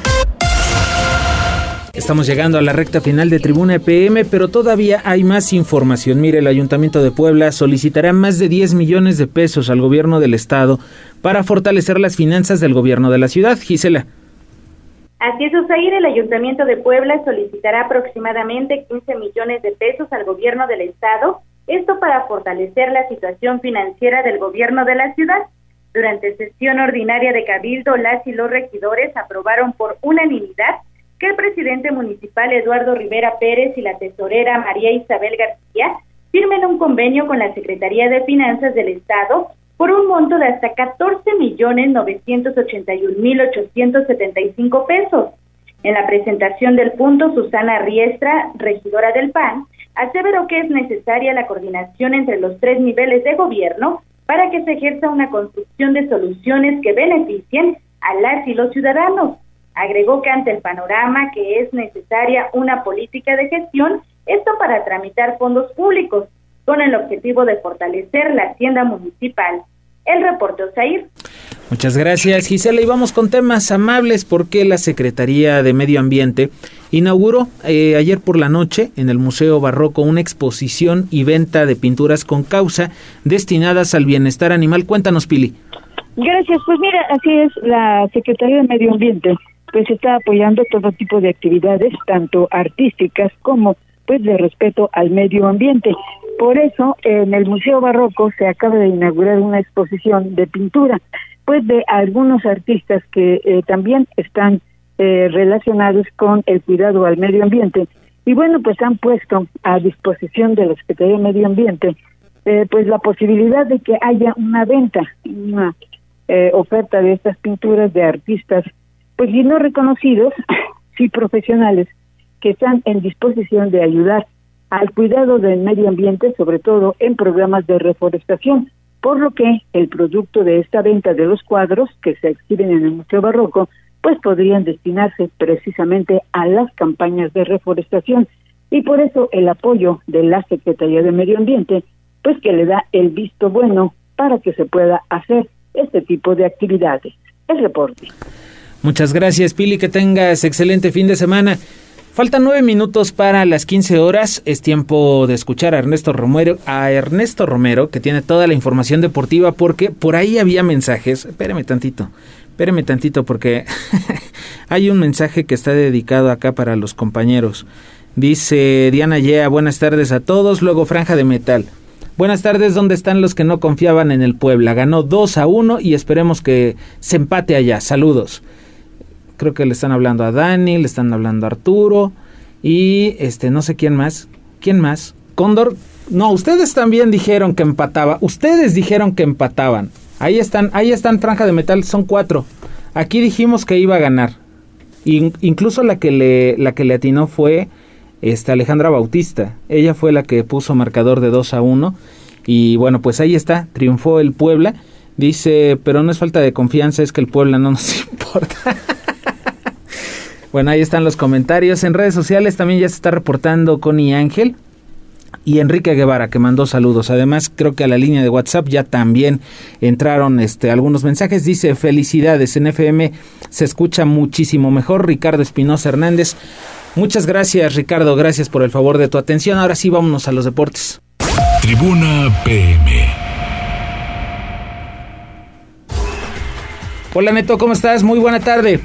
Estamos llegando a la recta final de Tribuna PM, pero todavía hay más información. Mire, el Ayuntamiento de Puebla solicitará más de 10 millones de pesos al gobierno del estado para fortalecer las finanzas del gobierno de la ciudad. Gisela. Así es, Osair, el Ayuntamiento de Puebla solicitará aproximadamente 15 millones de pesos al gobierno del estado esto para fortalecer la situación financiera del gobierno de la ciudad. Durante sesión ordinaria de Cabildo, las y los regidores aprobaron por unanimidad que el presidente municipal Eduardo Rivera Pérez y la tesorera María Isabel García firmen un convenio con la Secretaría de Finanzas del Estado por un monto de hasta 14 millones 981 mil 875 pesos. En la presentación del punto, Susana Riestra, regidora del PAN, aseveró que es necesaria la coordinación entre los tres niveles de gobierno para que se ejerza una construcción de soluciones que beneficien a las y los ciudadanos. Agregó que ante el panorama que es necesaria una política de gestión, esto para tramitar fondos públicos, con el objetivo de fortalecer la hacienda municipal. El reporte Osair. Muchas gracias Gisela y vamos con temas amables porque la Secretaría de Medio Ambiente inauguró eh, ayer por la noche en el Museo Barroco una exposición y venta de pinturas con causa destinadas al bienestar animal. Cuéntanos Pili. Gracias, pues mira, así es, la Secretaría de Medio Ambiente pues está apoyando todo tipo de actividades, tanto artísticas como pues de respeto al medio ambiente. Por eso, en el Museo Barroco se acaba de inaugurar una exposición de pintura pues de algunos artistas que eh, también están eh, relacionados con el cuidado al medio ambiente y bueno pues han puesto a disposición de la Secretaría de Medio Ambiente eh, pues la posibilidad de que haya una venta una oferta de estas pinturas de artistas pues y no reconocidos sí profesionales que están en disposición de ayudar al cuidado del medio ambiente sobre todo en programas de reforestación por lo que el producto de esta venta de los cuadros que se exhiben en el Museo Barroco, pues podrían destinarse precisamente a las campañas de reforestación y por eso el apoyo de la Secretaría de Medio Ambiente, pues que le da el visto bueno para que se pueda hacer este tipo de actividades. El reporte. Muchas gracias, Pili, que tengas excelente fin de semana. Faltan nueve minutos para las 15 horas. Es tiempo de escuchar a Ernesto Romero, a Ernesto Romero, que tiene toda la información deportiva, porque por ahí había mensajes. Espérame tantito, espérame tantito, porque hay un mensaje que está dedicado acá para los compañeros. Dice Diana Yea, buenas tardes a todos. Luego Franja de Metal. Buenas tardes, ¿dónde están los que no confiaban en el Puebla? Ganó 2 a 1 y esperemos que se empate allá. Saludos creo que le están hablando a Dani, le están hablando a Arturo y este no sé quién más. ¿Quién más? Cóndor. No, ustedes también dijeron que empataba. Ustedes dijeron que empataban. Ahí están, ahí están Franja de Metal, son cuatro. Aquí dijimos que iba a ganar. incluso la que le la que le atinó fue esta Alejandra Bautista. Ella fue la que puso marcador de 2 a 1 y bueno, pues ahí está, triunfó el Puebla. Dice, pero no es falta de confianza, es que el Puebla no nos importa. Bueno, ahí están los comentarios. En redes sociales también ya se está reportando Connie Ángel. y Enrique Guevara que mandó saludos. Además, creo que a la línea de WhatsApp ya también entraron este algunos mensajes. Dice, "Felicidades, en FM se escucha muchísimo mejor." Ricardo Espinosa Hernández. Muchas gracias, Ricardo. Gracias por el favor de tu atención. Ahora sí, vámonos a los deportes. Tribuna PM. Hola Neto, ¿cómo estás? Muy buena tarde.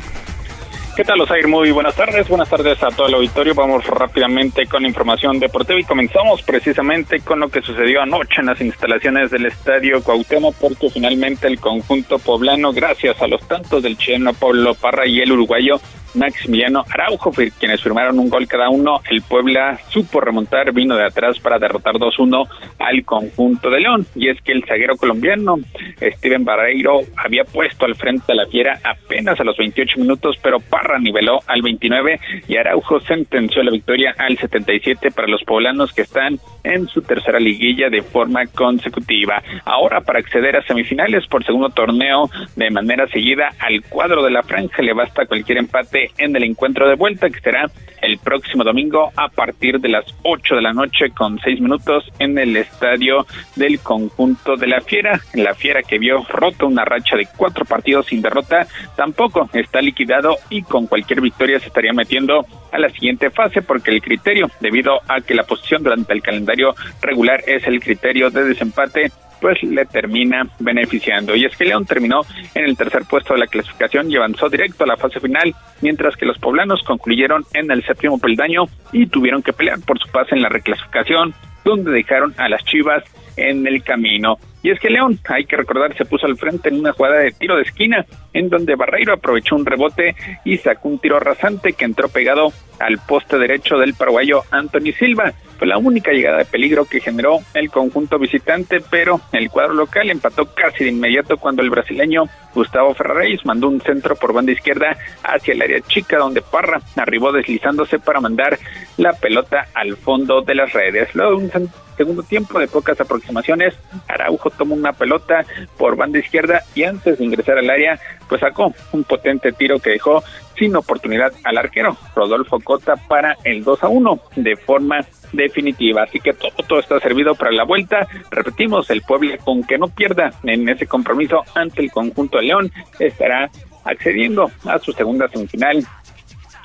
¿Qué tal, Osair? Muy buenas tardes. Buenas tardes a todo el auditorio. Vamos rápidamente con información deportiva y comenzamos precisamente con lo que sucedió anoche en las instalaciones del Estadio Cuauhtémoc porque finalmente el conjunto poblano, gracias a los tantos del chileno Pablo Parra y el uruguayo Maximiliano Araujo, quienes firmaron un gol cada uno. El Puebla supo remontar, vino de atrás para derrotar 2-1 al conjunto de León. Y es que el zaguero colombiano, Steven Barreiro, había puesto al frente a la fiera apenas a los 28 minutos, pero Niveló al 29 y Araujo sentenció la victoria al 77 para los poblanos que están en su tercera liguilla de forma consecutiva. Ahora, para acceder a semifinales por segundo torneo de manera seguida al cuadro de la franja, le basta cualquier empate en el encuentro de vuelta que será el próximo domingo a partir de las 8 de la noche con 6 minutos en el estadio del conjunto de la Fiera. La Fiera que vio roto una racha de cuatro partidos sin derrota tampoco está liquidado y con cualquier victoria se estaría metiendo a la siguiente fase porque el criterio, debido a que la posición durante el calendario regular es el criterio de desempate, pues le termina beneficiando. Y es que León terminó en el tercer puesto de la clasificación y avanzó directo a la fase final, mientras que los poblanos concluyeron en el séptimo peldaño y tuvieron que pelear por su pase en la reclasificación, donde dejaron a las Chivas en el camino. Y es que León, hay que recordar, se puso al frente en una jugada de tiro de esquina, en donde Barreiro aprovechó un rebote y sacó un tiro rasante que entró pegado al poste derecho del paraguayo Anthony Silva. Fue la única llegada de peligro que generó el conjunto visitante, pero el cuadro local empató casi de inmediato cuando el brasileño Gustavo Ferrareis mandó un centro por banda izquierda hacia el área chica donde Parra arribó deslizándose para mandar la pelota al fondo de las redes. Luego un segundo tiempo de pocas aproximaciones, Araujo tomó una pelota por banda izquierda y antes de ingresar al área, pues sacó un potente tiro que dejó sin oportunidad al arquero Rodolfo Cota para el 2 a 1 de forma definitiva. Así que todo, todo está servido para la vuelta. Repetimos, el pueblo con que no pierda en ese compromiso ante el conjunto de León estará accediendo a su segunda semifinal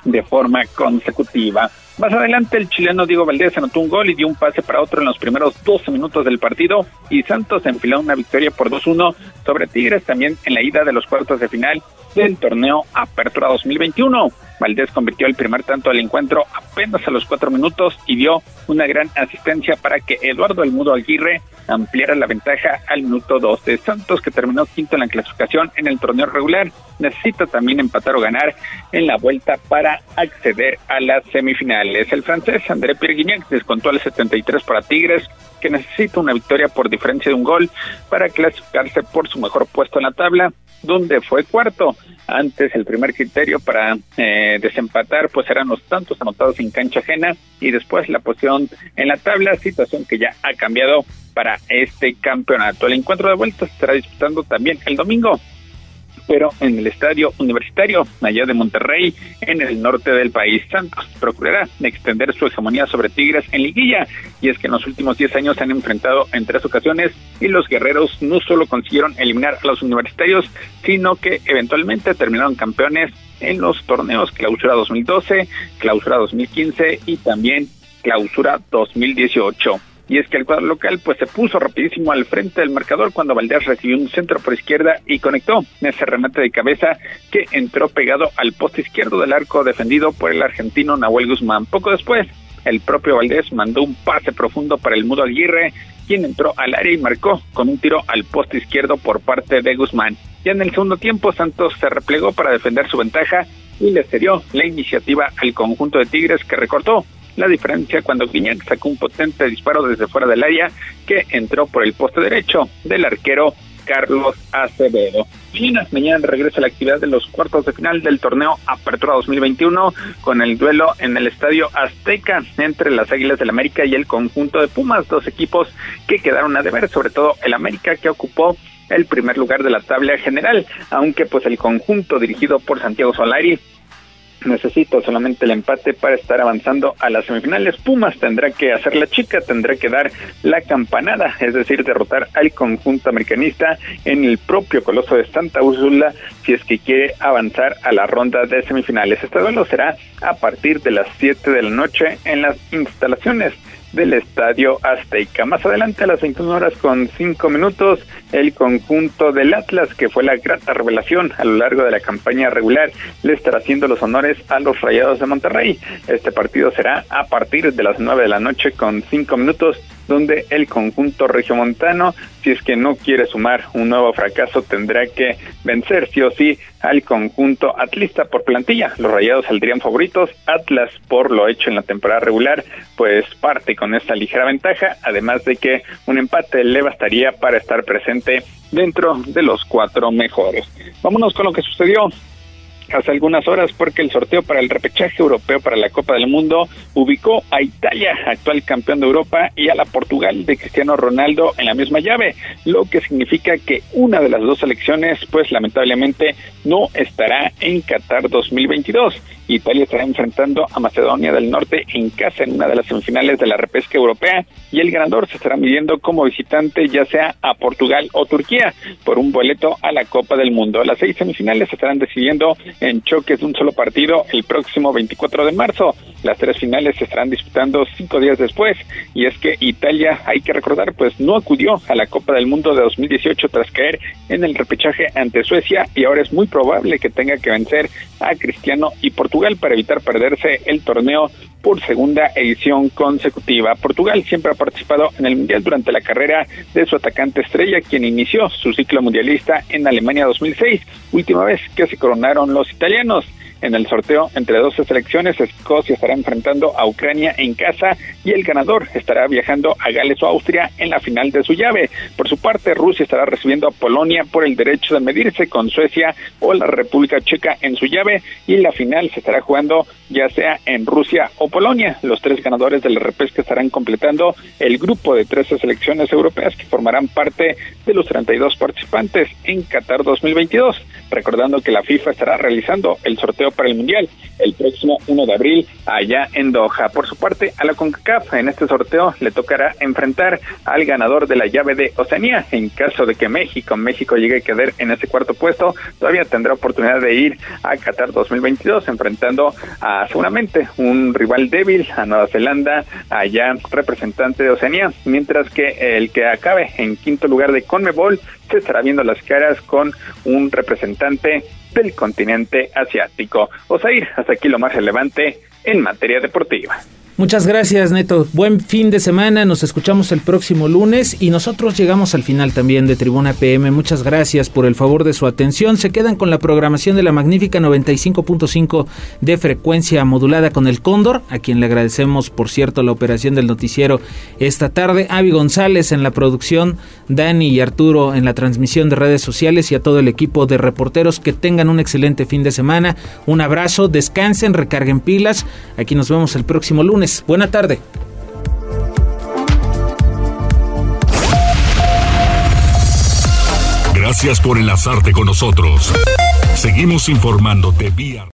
de forma consecutiva. Más adelante el chileno Diego Valdés anotó un gol y dio un pase para otro en los primeros 12 minutos del partido y Santos enfiló una victoria por 2-1 sobre Tigres también en la ida de los cuartos de final del torneo Apertura 2021. Valdés convirtió el primer tanto del encuentro apenas a los cuatro minutos y dio una gran asistencia para que Eduardo El Mudo Aguirre ampliara la ventaja al minuto 12. Santos, que terminó quinto en la clasificación en el torneo regular, necesita también empatar o ganar en la vuelta para acceder a las semifinales. El francés André Pierre Guignac descontó al 73 para Tigres, que necesita una victoria por diferencia de un gol para clasificarse por su mejor puesto en la tabla donde fue cuarto. Antes el primer criterio para eh, desempatar pues eran los tantos anotados en cancha ajena y después la posición en la tabla, situación que ya ha cambiado para este campeonato. El encuentro de vuelta se estará disputando también el domingo pero en el estadio universitario, allá de Monterrey, en el norte del país. Santos procurará extender su hegemonía sobre Tigres en liguilla, y es que en los últimos 10 años se han enfrentado en tres ocasiones y los guerreros no solo consiguieron eliminar a los universitarios, sino que eventualmente terminaron campeones en los torneos Clausura 2012, Clausura 2015 y también Clausura 2018 y es que el cuadro local pues se puso rapidísimo al frente del marcador cuando Valdés recibió un centro por izquierda y conectó ese remate de cabeza que entró pegado al poste izquierdo del arco defendido por el argentino Nahuel Guzmán. Poco después, el propio Valdés mandó un pase profundo para el Mudo Aguirre, quien entró al área y marcó con un tiro al poste izquierdo por parte de Guzmán. Ya en el segundo tiempo, Santos se replegó para defender su ventaja y le cedió la iniciativa al conjunto de Tigres que recortó la diferencia cuando Guiñac sacó un potente disparo desde fuera del área que entró por el poste derecho del arquero Carlos Acevedo. China, mañana regresa la actividad de los cuartos de final del torneo Apertura 2021 con el duelo en el Estadio Azteca entre las Águilas del América y el conjunto de Pumas, dos equipos que quedaron a deber, sobre todo el América que ocupó el primer lugar de la tabla general, aunque pues el conjunto dirigido por Santiago Solari necesita solamente el empate para estar avanzando a las semifinales. Pumas tendrá que hacer la chica, tendrá que dar la campanada, es decir, derrotar al conjunto americanista en el propio Coloso de Santa Úrsula si es que quiere avanzar a la ronda de semifinales. Este duelo será a partir de las 7 de la noche en las instalaciones del Estadio Azteca. Más adelante a las 21 horas con 5 minutos, el conjunto del Atlas, que fue la grata revelación a lo largo de la campaña regular, le estará haciendo los honores a los Rayados de Monterrey. Este partido será a partir de las 9 de la noche con 5 minutos donde el conjunto regiomontano, si es que no quiere sumar un nuevo fracaso, tendrá que vencer sí o sí al conjunto atlista por plantilla. Los rayados saldrían favoritos, Atlas por lo hecho en la temporada regular, pues parte con esta ligera ventaja, además de que un empate le bastaría para estar presente dentro de los cuatro mejores. Vámonos con lo que sucedió hace algunas horas porque el sorteo para el repechaje europeo para la Copa del Mundo ubicó a Italia, actual campeón de Europa, y a la Portugal de Cristiano Ronaldo en la misma llave, lo que significa que una de las dos selecciones, pues lamentablemente, no estará en Qatar 2022. Italia estará enfrentando a Macedonia del Norte en casa en una de las semifinales de la repesca europea y el ganador se estará midiendo como visitante ya sea a Portugal o Turquía por un boleto a la Copa del Mundo. Las seis semifinales se estarán decidiendo en choques de un solo partido el próximo 24 de marzo. Las tres finales se estarán disputando cinco días después y es que Italia, hay que recordar, pues no acudió a la Copa del Mundo de 2018 tras caer en el repechaje ante Suecia y ahora es muy probable que tenga que vencer a Cristiano y Portugal para evitar perderse el torneo por segunda edición consecutiva. Portugal siempre ha participado en el Mundial durante la carrera de su atacante estrella, quien inició su ciclo mundialista en Alemania 2006, última vez que se coronaron los italianos. En el sorteo entre 12 selecciones, Escocia estará enfrentando a Ucrania en casa y el ganador estará viajando a Gales o Austria en la final de su llave. Por su parte, Rusia estará recibiendo a Polonia por el derecho de medirse con Suecia o la República Checa en su llave y la final se estará jugando ya sea en Rusia o Polonia. Los tres ganadores de la repesca estarán completando el grupo de 13 selecciones europeas que formarán parte de los 32 participantes en Qatar 2022. Recordando que la FIFA estará realizando el sorteo para el Mundial el próximo 1 de abril allá en Doha. Por su parte, a la CONCACAF en este sorteo le tocará enfrentar al ganador de la llave de Oceanía. En caso de que México, México llegue a quedar en ese cuarto puesto, todavía tendrá oportunidad de ir a Qatar 2022 enfrentando a seguramente un rival débil, a Nueva Zelanda, allá representante de Oceanía, mientras que el que acabe en quinto lugar de Conmebol se estará viendo las caras con un representante del continente asiático. Osair, hasta aquí lo más relevante en materia deportiva. Muchas gracias, Neto. Buen fin de semana. Nos escuchamos el próximo lunes y nosotros llegamos al final también de Tribuna PM. Muchas gracias por el favor de su atención. Se quedan con la programación de la magnífica 95.5 de frecuencia modulada con el Cóndor, a quien le agradecemos, por cierto, la operación del noticiero esta tarde. Avi González en la producción, Dani y Arturo en la transmisión de redes sociales y a todo el equipo de reporteros que tengan un excelente fin de semana. Un abrazo, descansen, recarguen pilas. Aquí nos vemos el próximo lunes. Buena tarde. Gracias por enlazarte con nosotros. Seguimos informándote vía